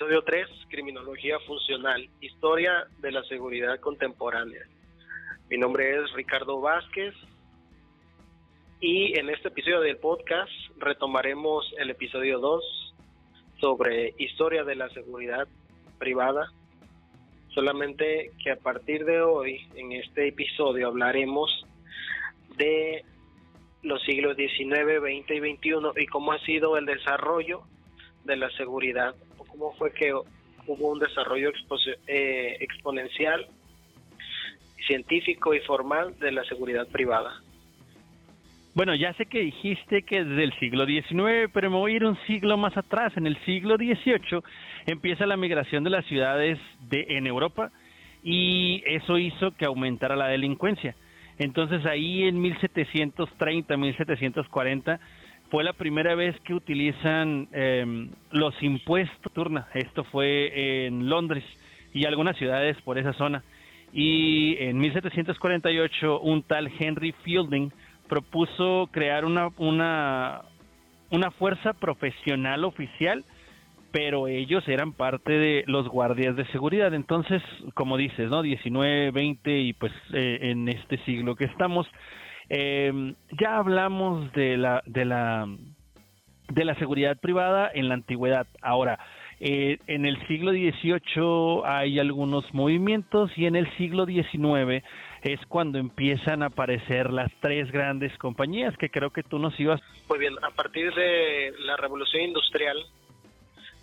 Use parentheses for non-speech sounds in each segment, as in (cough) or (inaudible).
Episodio 3, Criminología Funcional, Historia de la Seguridad Contemporánea. Mi nombre es Ricardo Vázquez y en este episodio del podcast retomaremos el episodio 2 sobre Historia de la Seguridad Privada. Solamente que a partir de hoy, en este episodio, hablaremos de los siglos XIX, XX y XXI y cómo ha sido el desarrollo de la seguridad cómo fue que hubo un desarrollo eh, exponencial, científico y formal de la seguridad privada. Bueno, ya sé que dijiste que desde el siglo XIX, pero me voy a ir un siglo más atrás. En el siglo XVIII empieza la migración de las ciudades de, en Europa y eso hizo que aumentara la delincuencia. Entonces ahí en 1730, 1740 fue la primera vez que utilizan em, los impuestos turna. Esto fue en Londres y algunas ciudades por esa zona. Y en 1748 un tal Henry Fielding propuso crear una, una, una fuerza profesional oficial, pero ellos eran parte de los guardias de seguridad. Entonces, como dices, ¿no? 19, 20 y pues eh, en este siglo que estamos, eh, ya hablamos de la, de la de la seguridad privada en la antigüedad. Ahora, eh, en el siglo XVIII hay algunos movimientos y en el siglo XIX es cuando empiezan a aparecer las tres grandes compañías que creo que tú nos ibas. Muy bien, a partir de la revolución industrial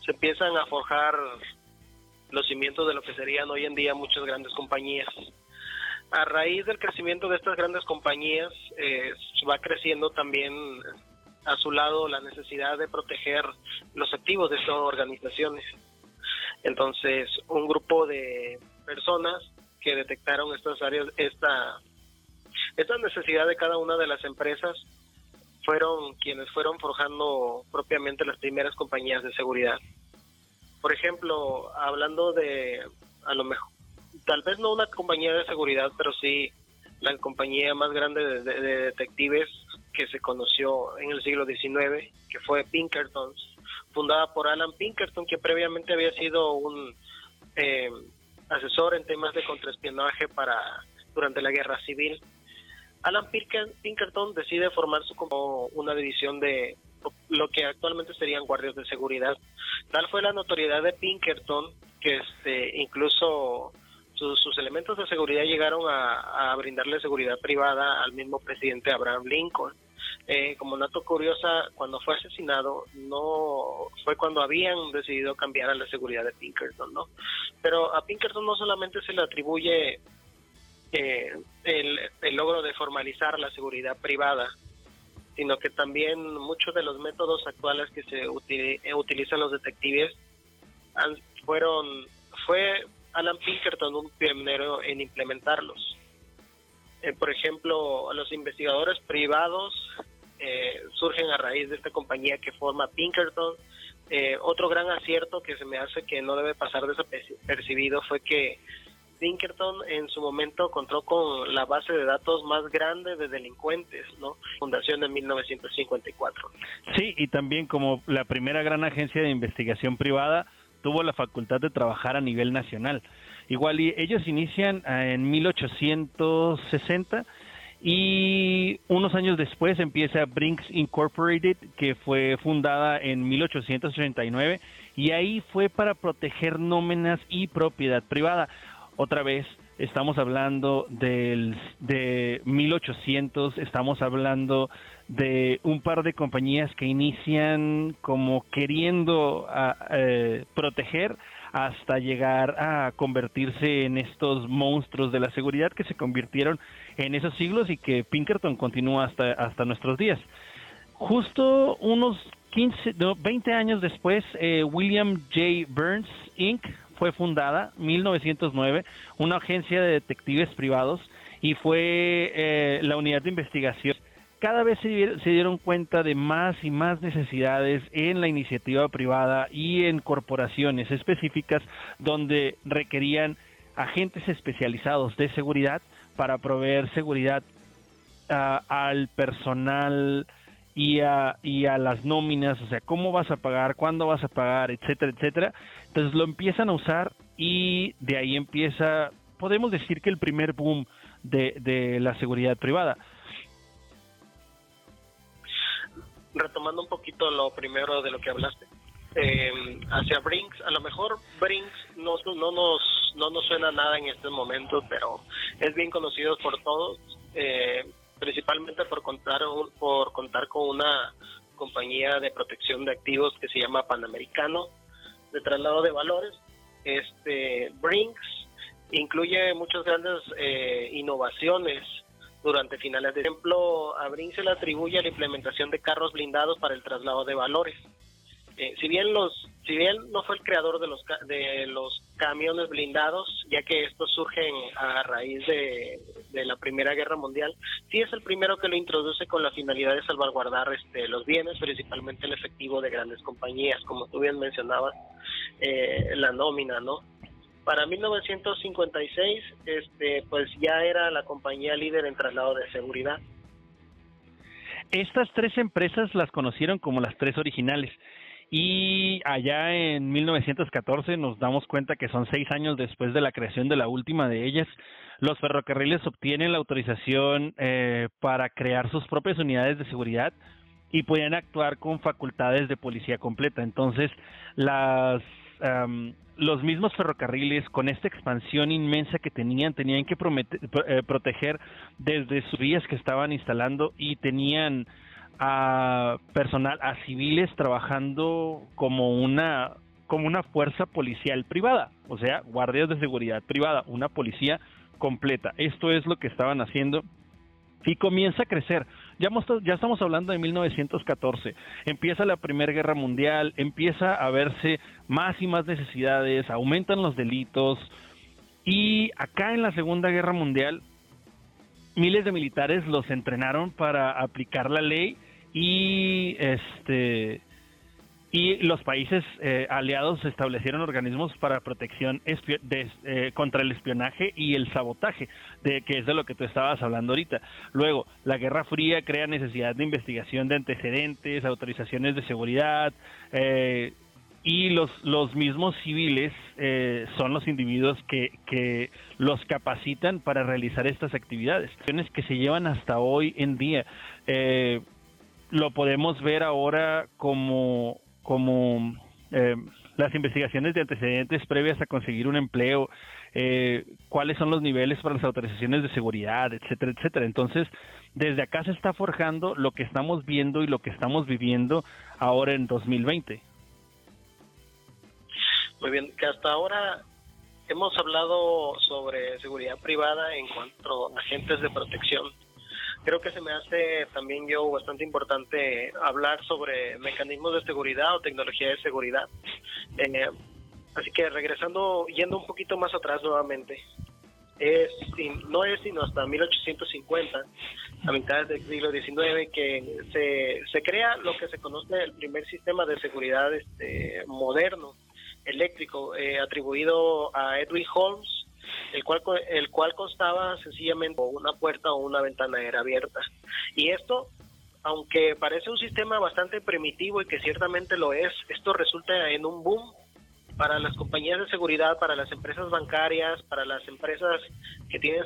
se empiezan a forjar los cimientos de lo que serían hoy en día muchas grandes compañías a raíz del crecimiento de estas grandes compañías, eh, va creciendo también a su lado la necesidad de proteger los activos de estas organizaciones. Entonces, un grupo de personas que detectaron estas áreas, esta, esta necesidad de cada una de las empresas, fueron quienes fueron forjando propiamente las primeras compañías de seguridad. Por ejemplo, hablando de a lo mejor tal vez no una compañía de seguridad, pero sí la compañía más grande de, detectives que se conoció en el siglo XIX, que fue Pinkerton, fundada por Alan Pinkerton, que previamente había sido un eh, asesor en temas de contraespionaje para durante la guerra civil. Alan Pinkerton decide formarse como una división de lo que actualmente serían guardias de seguridad. Tal fue la notoriedad de Pinkerton que este incluso sus, elementos de seguridad llegaron a, brindarle seguridad privada al mismo presidente Abraham Lincoln. Eh, como dato curiosa, cuando fue asesinado, no fue cuando habían decidido cambiar a la seguridad de Pinkerton, ¿no? Pero a Pinkerton no solamente se le atribuye eh, el, el logro de formalizar la seguridad privada, sino que también muchos de los métodos actuales que se utilizan los detectives fueron fue Alan Pinkerton un pionero en implementarlos. Eh, por ejemplo, los investigadores privados eh, surgen a raíz de esta compañía que forma Pinkerton. Eh, otro gran acierto que se me hace que no debe pasar desapercibido fue que Pinkerton en su momento contó con la base de datos más grande de delincuentes, ¿no? Fundación en 1954. Sí, y también como la primera gran agencia de investigación privada, tuvo la facultad de trabajar a nivel nacional. Igual y ellos inician ah, en 1860 y unos años después empieza Brinks Incorporated, que fue fundada en 1889 y ahí fue para proteger nómenas y propiedad privada. Otra vez, estamos hablando del, de 1800, estamos hablando de un par de compañías que inician como queriendo ah, eh, proteger hasta llegar a convertirse en estos monstruos de la seguridad que se convirtieron en esos siglos y que Pinkerton continúa hasta, hasta nuestros días. Justo unos 15, 20 años después, eh, William J. Burns Inc fue fundada 1909, una agencia de detectives privados y fue eh, la unidad de investigación. Cada vez se, dieron cuenta de más y más necesidades en la iniciativa privada y en corporaciones específicas donde requerían agentes especializados de seguridad para proveer seguridad ah, al personal y a, y a las nóminas, o sea, cómo vas a pagar, cuándo vas a pagar, etcétera, etcétera. Entonces lo empiezan a usar y de ahí empieza, podemos decir que el primer boom de, de la seguridad privada. Retomando un poquito lo primero de lo que hablaste, eh, hacia Brinks, a lo mejor Brinks no, no, nos, no nos suena nada en este momento, pero es bien conocido por todos. Eh, principalmente por contar por contar con una compañía de protección de activos que se llama Panamericano de traslado de valores. Este Brinks incluye muchas grandes eh, innovaciones durante finales de ejemplo, a Brinks se le atribuye la implementación de carros blindados para el traslado de valores. Eh, si bien los si bien no fue el creador de los de los camiones blindados ya que estos surgen a raíz de, la primera guerra mundial sí es el primero que lo introduce con la finalidad de salvaguardar este los bienes principalmente el efectivo de grandes compañías como tú bien mencionabas eh, la nómina no para 1956 este pues ya era la compañía líder en traslado de seguridad. Estas tres empresas las conocieron como las tres originales. Y allá en 1914 nos damos cuenta que son seis años después de la creación de la última de ellas, los ferrocarriles obtienen la autorización eh, para crear sus propias unidades de seguridad y podían actuar con facultades de policía completa. Entonces, las los mismos ferrocarriles, con esta expansión inmensa que tenían, tenían que eh, proteger desde sus vías que estaban instalando y tenían a personal, a civiles trabajando como una como una fuerza policial privada, o sea, guardias de seguridad privada, una policía completa. Esto es lo que estaban haciendo y comienza a crecer. Ya, ya estamos hablando de 1914, empieza la Primera Guerra Mundial, empieza a verse más y más necesidades, aumentan los delitos. Y acá en la Segunda Guerra Mundial miles de militares los entrenaron para aplicar la ley y este y los países eh, aliados establecieron organismos para protección eh, contra el espionaje y el sabotaje, de que es de lo que tú estabas hablando ahorita. Luego, la Guerra Fría crea necesidad de investigación de antecedentes, autorizaciones de seguridad, eh, y los, los mismos civiles son los individuos que, que los capacitan para realizar estas actividades, que se llevan hasta hoy en día. Eh, lo podemos ver ahora como, como eh, las investigaciones de antecedentes previas a conseguir un empleo, eh, cuáles son los niveles para las autorizaciones de seguridad, etcétera, etcétera. Entonces, desde acá se está forjando lo que estamos viendo y lo que estamos viviendo ahora en 2020. Muy bien, que hasta ahora hemos hablado sobre seguridad privada en cuanto a agentes de protección creo que se me hace también yo bastante importante hablar sobre mecanismos de seguridad o tecnología de seguridad. Eh, así que regresando, yendo un poquito más atrás nuevamente, es no es sino hasta 1850, a mitad del siglo XIX, que se, se crea lo que se conoce el primer sistema de seguridad este, moderno eléctrico, eh, atribuido a Edwin Holmes el cual, el cual constaba sencillamente una puerta o una ventana era abierta. Y esto, aunque parece un sistema bastante primitivo y que ciertamente lo es, esto resulta en un boom para las compañías de seguridad, para las empresas bancarias, para las empresas que tienen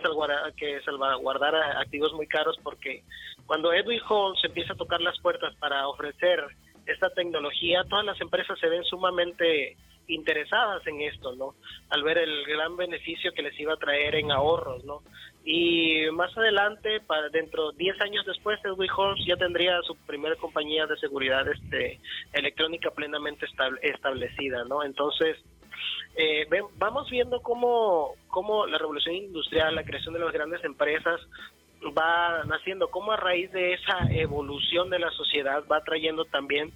que salvaguardar activos muy caros, porque cuando Edwin Holmes empieza a tocar las puertas para ofrecer esta tecnología, todas las empresas se ven sumamente interesadas en esto, ¿no? Al ver el gran beneficio que les iba a traer en ahorros, ¿no? Y más adelante, para dentro 10 años después, Edwin Holmes ya tendría su primera compañía de seguridad este, electrónica plenamente establecida, ¿no? Entonces, eh, vamos viendo cómo, cómo la revolución industrial, la creación de las grandes empresas, va naciendo, cómo a raíz de esa evolución de la sociedad va trayendo también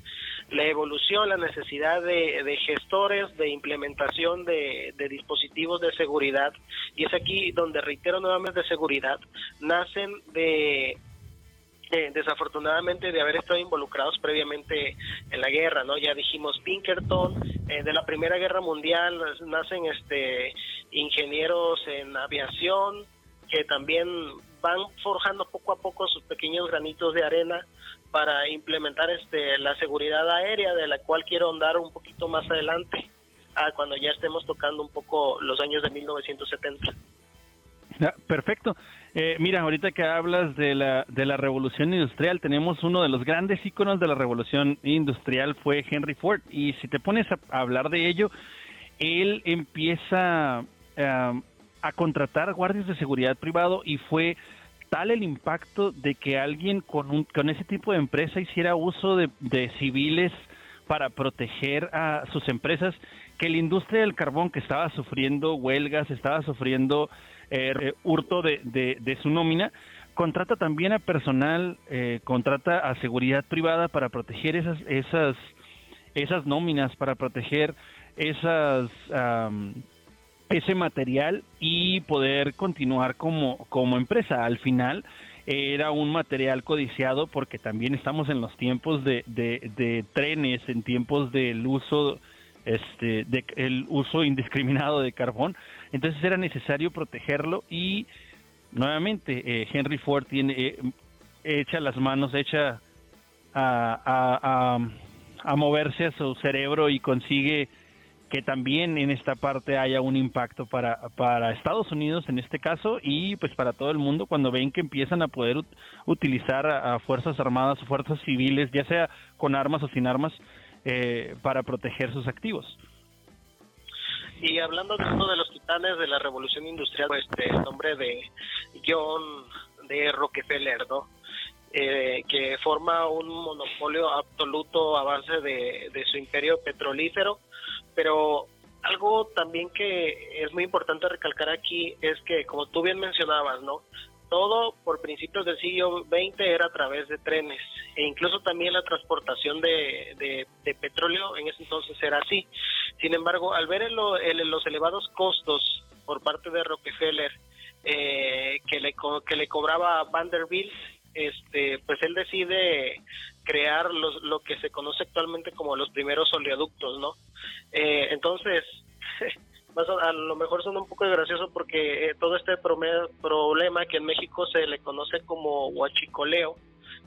la evolución, la necesidad de, gestores, de implementación de, dispositivos de seguridad, y es aquí donde reitero nuevamente de seguridad, nacen de desafortunadamente de haber estado involucrados previamente en la guerra, ¿no? Ya dijimos Pinkerton, eh, de la Primera Guerra Mundial nacen este ingenieros en aviación que también van forjando poco a poco sus pequeños granitos de arena para implementar este la seguridad aérea de la cual quiero andar un poquito más adelante cuando ya estemos tocando un poco los años de 1970 perfecto. Eh, mira ahorita que hablas de la de la revolución industrial tenemos uno de los grandes íconos de la revolución industrial fue Henry Ford. Y si te pones a, hablar de ello él empieza eh, a contratar guardias de seguridad privado y fue tal el impacto de que alguien con, un, con ese tipo de empresa hiciera uso de, civiles para proteger a sus empresas, que la industria del carbón que estaba sufriendo huelgas, estaba sufriendo eh, hurto de, de, su nómina, contrata también a personal, eh, contrata a seguridad privada para proteger esas, esas, esas nóminas, para proteger esas ese material y poder continuar como, como empresa. Al final era un material codiciado porque también estamos en los tiempos de, de, trenes, en tiempos del uso este de, el uso indiscriminado de carbón entonces era necesario protegerlo y nuevamente eh, Henry Ford tiene eh, echa las manos echa a, a, a moverse a su cerebro y consigue que también en esta parte haya un impacto para, para Estados Unidos en este caso y pues para todo el mundo cuando ven que empiezan a poder utilizar a, Fuerzas Armadas o Fuerzas Civiles, ya sea con armas o sin armas, eh, para proteger sus activos. Y hablando de uno de los titanes de la revolución industrial, pues el nombre de John de Rockefeller, ¿no? Eh, que forma un monopolio absoluto a base de, de su imperio petrolífero pero algo también que es muy importante recalcar aquí es que, como tú bien mencionabas, ¿no? Todo por principios del siglo XX era a través de trenes e incluso también la transportación de, de, petróleo en ese entonces era así. Sin embargo, al ver los elevados costos por parte de Rockefeller eh, que, le, que le cobraba Vanderbilt, este, pues él decide crear lo que se conoce actualmente como los primeros oleoductos, ¿no? Eh, entonces, (laughs) a lo mejor son un poco gracioso porque eh, todo este problema que en México se le conoce como huachicoleo,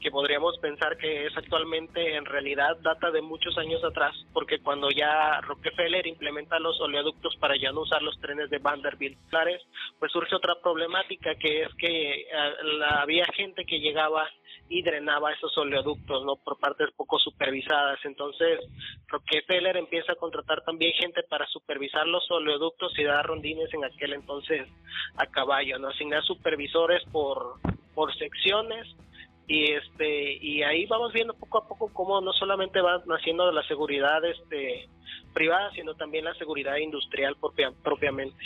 que podríamos pensar que es actualmente en realidad data de muchos años atrás, porque cuando ya Rockefeller implementa los oleoductos para ya no usar los trenes de Vanderbilt, pues surge otra problemática que es que eh, había gente que llegaba y drenaba esos oleoductos, ¿no? Por partes poco supervisadas. Entonces, Rockefeller empieza a contratar también gente para supervisar los oleoductos y dar rondines en aquel entonces a caballo, ¿no? Asignar supervisores por, por secciones y este y ahí vamos viendo poco a poco cómo no solamente va naciendo la seguridad este privada sino también la seguridad industrial propia, propiamente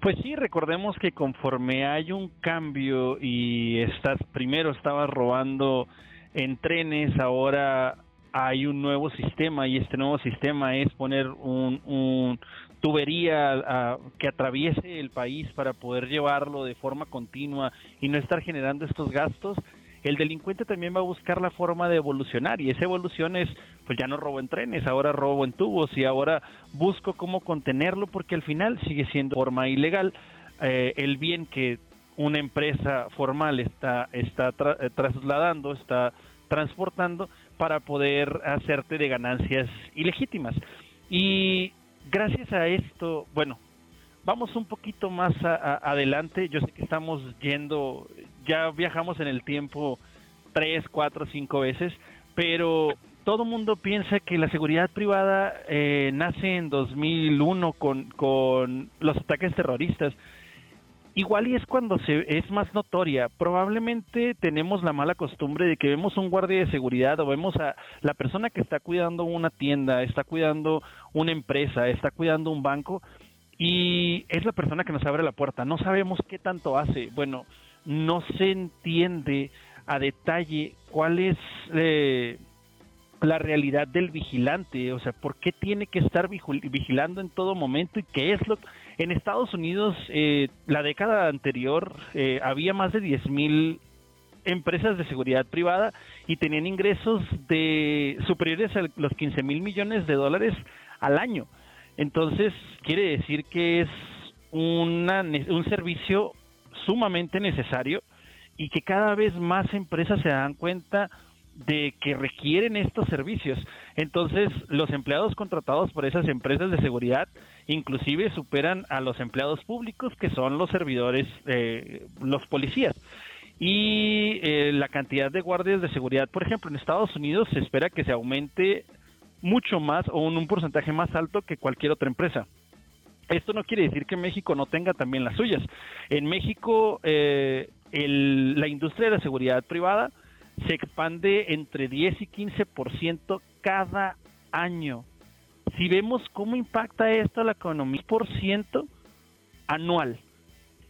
pues sí, recordemos que conforme hay un cambio y estás primero estabas robando en trenes, ahora hay un nuevo sistema y este nuevo sistema es poner un, tubería que atraviese el país para poder llevarlo de forma continua y no estar generando estos gastos el delincuente también va a buscar la forma de evolucionar y esa evolución es, pues ya no robo en trenes, ahora robo en tubos y ahora busco cómo contenerlo porque al final sigue siendo forma ilegal eh, el bien que una empresa formal está, está eh, trasladando, está transportando para poder hacerte de ganancias ilegítimas. Y gracias a esto, bueno, vamos un poquito más adelante. Yo sé que estamos yendo, ya viajamos en el tiempo tres, cuatro, cinco veces, pero todo mundo piensa que la seguridad privada eh, nace en 2001 con, con los ataques terroristas. Igual y es cuando se es más notoria. Probablemente tenemos la mala costumbre de que vemos un guardia de seguridad o vemos a la persona que está cuidando una tienda, está cuidando una empresa, está cuidando un banco y es la persona que nos abre la puerta. No sabemos qué tanto hace. Bueno, no se entiende a detalle cuál es eh, la realidad del vigilante, o sea, por qué tiene que estar vigilando en todo momento y qué es lo en Estados Unidos eh, la década anterior eh, había más de 10 mil empresas de seguridad privada y tenían ingresos de superiores a los 15 mil millones de dólares al año. Entonces, quiere decir que es una, un servicio sumamente necesario y que cada vez más empresas se dan cuenta de que requieren estos servicios. Entonces, los empleados contratados por esas empresas de seguridad inclusive superan a los empleados públicos, que son los servidores, eh, los policías. Y eh, la cantidad de guardias de seguridad, por ejemplo, en Estados Unidos se espera que se aumente mucho más o un, un porcentaje más alto que cualquier otra empresa. Esto no quiere decir que México no tenga también las suyas. En México, eh, la industria de la seguridad privada se expande entre 10 y 15% cada año. Si vemos cómo impacta esto a la economía, por ciento anual.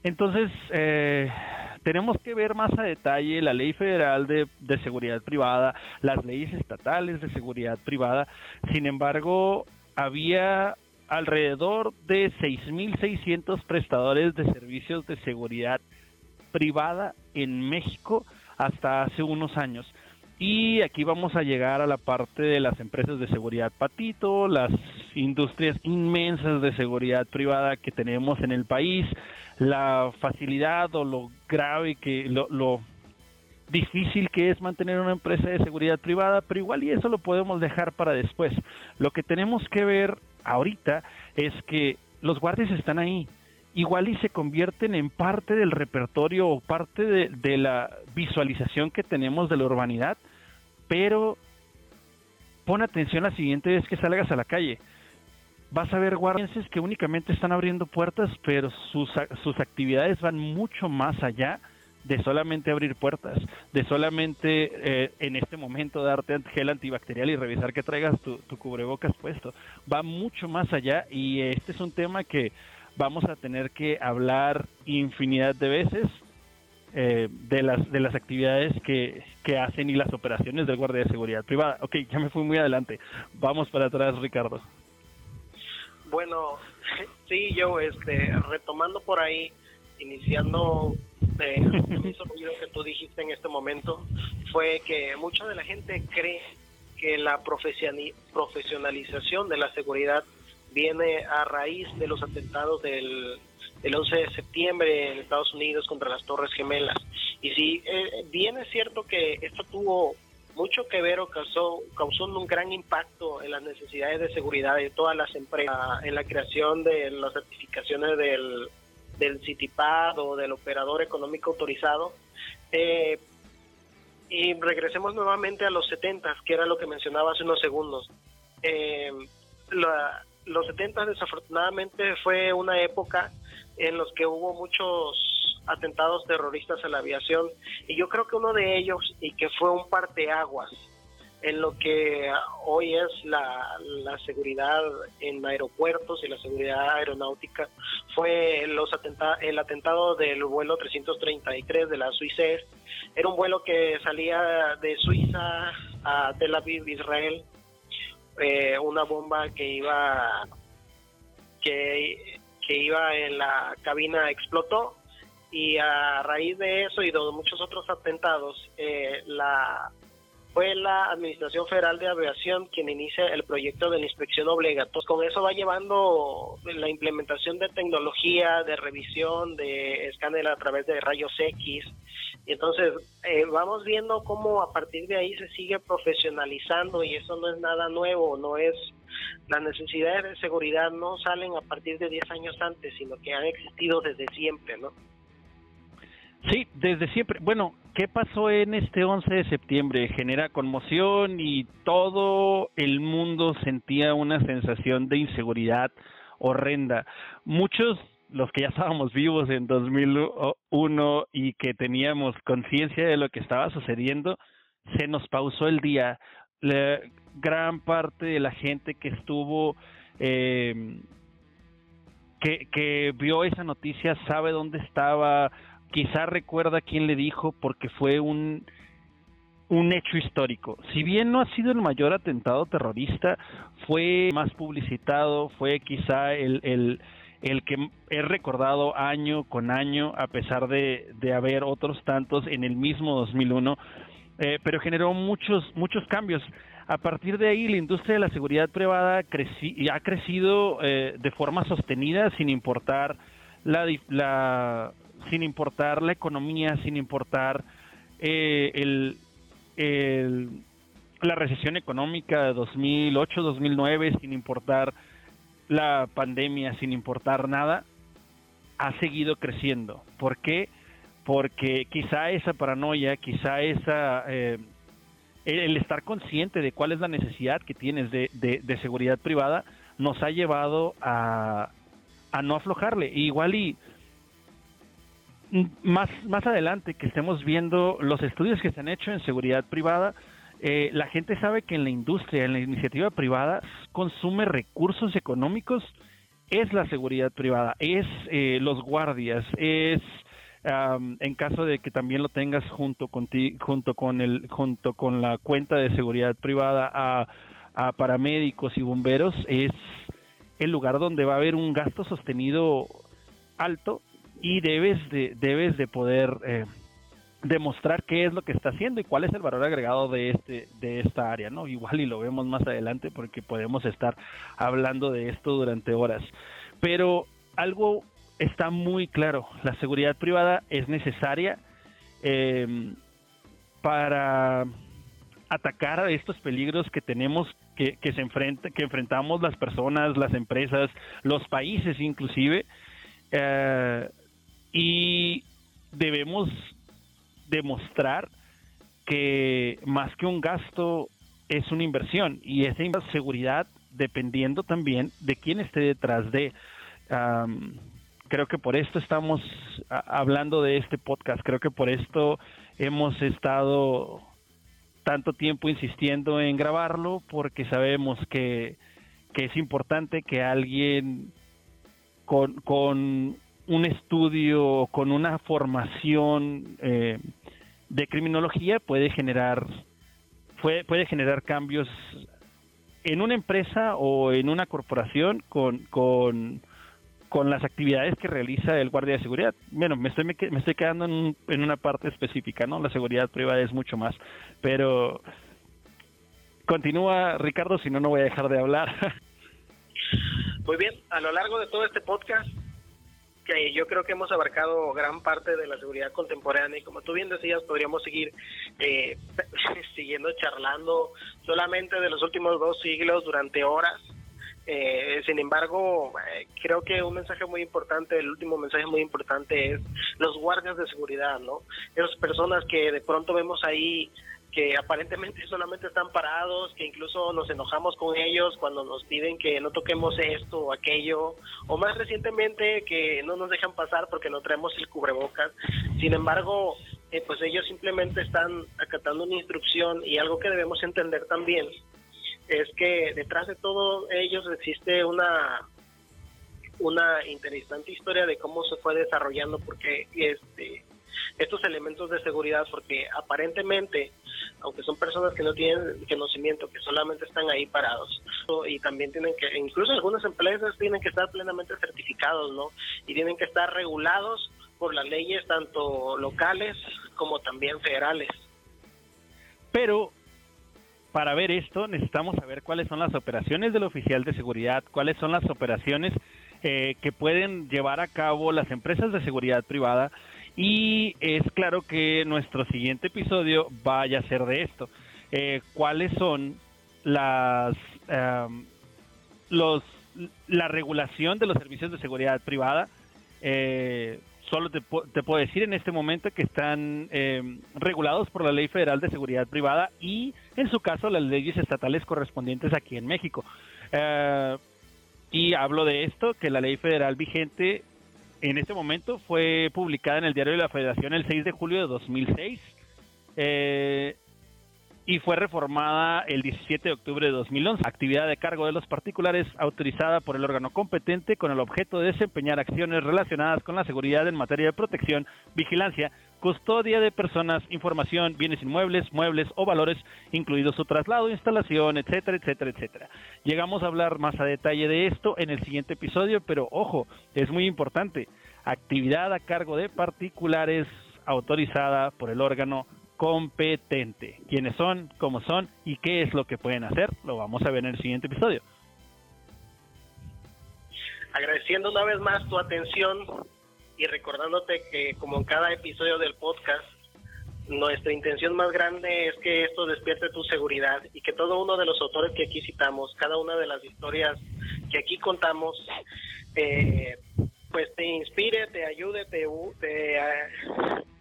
Entonces, eh, tenemos que ver más a detalle la ley federal de, de, seguridad privada, las leyes estatales de seguridad privada. Sin embargo, había alrededor de 6.600 prestadores de servicios de seguridad privada en México hasta hace unos años. Y aquí vamos a llegar a la parte de las empresas de seguridad patito, las industrias inmensas de seguridad privada que tenemos en el país, la facilidad o lo grave que lo, lo difícil que es mantener una empresa de seguridad privada, pero igual y eso lo podemos dejar para después. Lo que tenemos que ver ahorita es que los guardias están ahí, igual y se convierten en parte del repertorio o parte de, la visualización que tenemos de la urbanidad, pero pon atención la siguiente vez que salgas a la calle. Vas a ver guardias que únicamente están abriendo puertas, pero sus, sus actividades van mucho más allá de solamente abrir puertas, de solamente eh, en este momento darte gel antibacterial y revisar que traigas tu, cubrebocas puesto. Va mucho más allá y este es un tema que vamos a tener que hablar infinidad de veces eh, de las de las actividades que, que hacen y las operaciones del guardia de seguridad privada. Ok, ya me fui muy adelante. Vamos para atrás, Ricardo. Bueno, sí, yo, este, retomando por ahí, iniciando eh, eso que tú dijiste en este momento, fue que mucha de la gente cree que la profesionalización de la seguridad viene a raíz de los atentados del, 11 de septiembre en Estados Unidos contra las Torres Gemelas. Y sí, eh, bien es cierto que esto tuvo mucho que ver o causó, causó un gran impacto en las necesidades de seguridad de todas las empresas, en la creación de las certificaciones del, del CITIPAD o del operador económico autorizado. Eh, y regresemos nuevamente a los 70, que era lo que mencionaba hace unos segundos. Eh, la, los 70 desafortunadamente fue una época en los que hubo muchos atentados terroristas a la aviación y yo creo que uno de ellos y que fue un parteaguas en lo que hoy es la, la seguridad en aeropuertos y la seguridad aeronáutica fue los atenta el atentado del vuelo 333 de la Suiza era un vuelo que salía de Suiza a Tel Aviv, Israel. Eh, una bomba que iba que, que iba en la cabina explotó y a raíz de eso y de muchos otros atentados eh, la fue la Administración Federal de Aviación quien inicia el proyecto de la inspección obligatoria. Con eso va llevando la implementación de tecnología, de revisión, de escáner a través de rayos X. Y entonces eh, vamos viendo cómo a partir de ahí se sigue profesionalizando y eso no es nada nuevo, no es las necesidades de seguridad no salen a partir de 10 años antes, sino que han existido desde siempre, ¿no? Sí, desde siempre. Bueno, ¿qué pasó en este 11 de septiembre? Genera conmoción y todo el mundo sentía una sensación de inseguridad horrenda. Muchos, los que ya estábamos vivos en 2001 y que teníamos conciencia de lo que estaba sucediendo, se nos pausó el día. Gran parte de la gente que estuvo... Eh, que vio esa noticia sabe dónde estaba, quizá recuerda quién le dijo porque fue un, un hecho histórico. Si bien no ha sido el mayor atentado terrorista, fue más publicitado, fue quizá el, el, el que he recordado año con año, a pesar de, de haber otros tantos en el mismo 2001, eh, pero generó muchos, muchos cambios. A partir de ahí, la industria de la seguridad privada creci ha crecido eh, de forma sostenida, sin importar la, la, sin importar la economía, sin importar eh, el, la recesión económica de 2008-2009, sin importar la pandemia, sin importar nada, ha seguido creciendo. ¿Por qué? Porque quizá esa paranoia, quizá esa... Eh, el estar consciente de cuál es la necesidad que tienes de, de, seguridad privada nos ha llevado a, a no aflojarle. igual y más, más adelante que estemos viendo los estudios que se han hecho en seguridad privada, eh, la gente sabe que en la industria, en la iniciativa privada, consume recursos económicos, es la seguridad privada, es eh, los guardias, es en caso de que también lo tengas junto con junto con el, junto con la cuenta de seguridad privada a paramédicos y bomberos, es el lugar donde va a haber un gasto sostenido alto y debes de debes de poder eh, demostrar qué es lo que está haciendo y cuál es el valor agregado de este de esta área, ¿no? Igual y lo vemos más adelante porque podemos estar hablando de esto durante horas. Pero algo está muy claro, la seguridad privada es necesaria em, para atacar a estos peligros que tenemos que, que se enfrenta, que enfrentamos las personas, las empresas, los países inclusive, eh, y debemos demostrar que más que un gasto es una inversión y esa seguridad dependiendo también de quién esté detrás de. creo que por esto estamos hablando de este podcast, creo que por esto hemos estado tanto tiempo insistiendo en grabarlo porque sabemos que, que es importante que alguien con, con un estudio, con una formación eh, de criminología puede generar puede, puede generar cambios en una empresa o en una corporación con, con, con las actividades que realiza el guardia de seguridad. Bueno, me estoy, me, estoy quedando en, en una parte específica, ¿no? La seguridad privada es mucho más, pero continúa Ricardo, si no, no voy a dejar de hablar. (laughs) Muy bien, a lo largo de todo este podcast que yo creo que hemos abarcado gran parte de la seguridad contemporánea y como tú bien decías, podríamos seguir eh, (laughs) siguiendo charlando solamente de los últimos dos siglos durante horas. Eh, sin embargo, eh, creo que un mensaje muy importante, el último mensaje muy importante es los guardias de seguridad, ¿no? Esas personas que de pronto vemos ahí que aparentemente solamente están parados, que incluso nos enojamos con ellos cuando nos piden que no toquemos esto o aquello, o más recientemente que no nos dejan pasar porque no traemos el cubrebocas. Sin embargo, eh, pues ellos simplemente están acatando una instrucción y algo que debemos entender también es que detrás de todos ellos existe una una interesante historia de cómo se fue desarrollando porque este estos elementos de seguridad porque aparentemente aunque son personas que no tienen conocimiento, que solamente están ahí parados. Y también tienen que, incluso algunas empresas tienen que estar plenamente certificados, ¿no? Y tienen que estar regulados por las leyes tanto locales como también federales. Pero para ver esto necesitamos saber cuáles son las operaciones del oficial de seguridad, cuáles son las operaciones eh, que pueden llevar a cabo las empresas de seguridad privada y es claro que nuestro siguiente episodio vaya a ser de esto. Eh, ¿Cuáles son las los la regulación de los servicios de seguridad privada? Eh, solo te, te, puedo decir en este momento que están em, regulados por la Ley Federal de Seguridad Privada y, en su caso, las leyes estatales correspondientes aquí en México. Eh, y hablo de esto, que la ley federal vigente en este momento fue publicada en el Diario de la Federación el 6 de julio de 2006 eh, y fue reformada el 17 de octubre de 2011. Actividad de cargo de los particulares autorizada por el órgano competente con el objeto de desempeñar acciones relacionadas con la seguridad en materia de protección, vigilancia, custodia de personas, información, bienes inmuebles, muebles o valores, incluido su traslado, instalación, etcétera, etcétera, etcétera. Llegamos a hablar más a detalle de esto en el siguiente episodio, pero ojo, es muy importante. Actividad a cargo de particulares autorizada por el órgano competente. ¿Quiénes son? ¿Cómo son? ¿Y qué es lo que pueden hacer? Lo vamos a ver en el siguiente episodio. Agradeciendo una vez más tu atención y recordándote que como en cada episodio del podcast, nuestra intención más grande es que esto despierte tu seguridad y que todo uno de los autores que aquí citamos, cada una de las historias que aquí contamos, eh, pues te inspire, te ayude, te,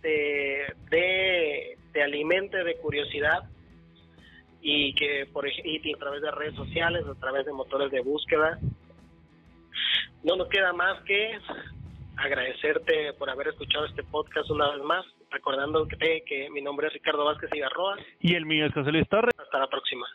te, te, alimente de curiosidad y que por y a través de redes sociales, a través de motores de búsqueda, no nos queda más que agradecerte por haber escuchado este podcast una vez más, recordando que, que mi nombre es Ricardo Vázquez Igarroa. Y el mío es José Luis Torres. Hasta la próxima.